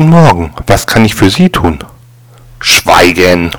Guten Morgen, was kann ich für Sie tun? Schweigen!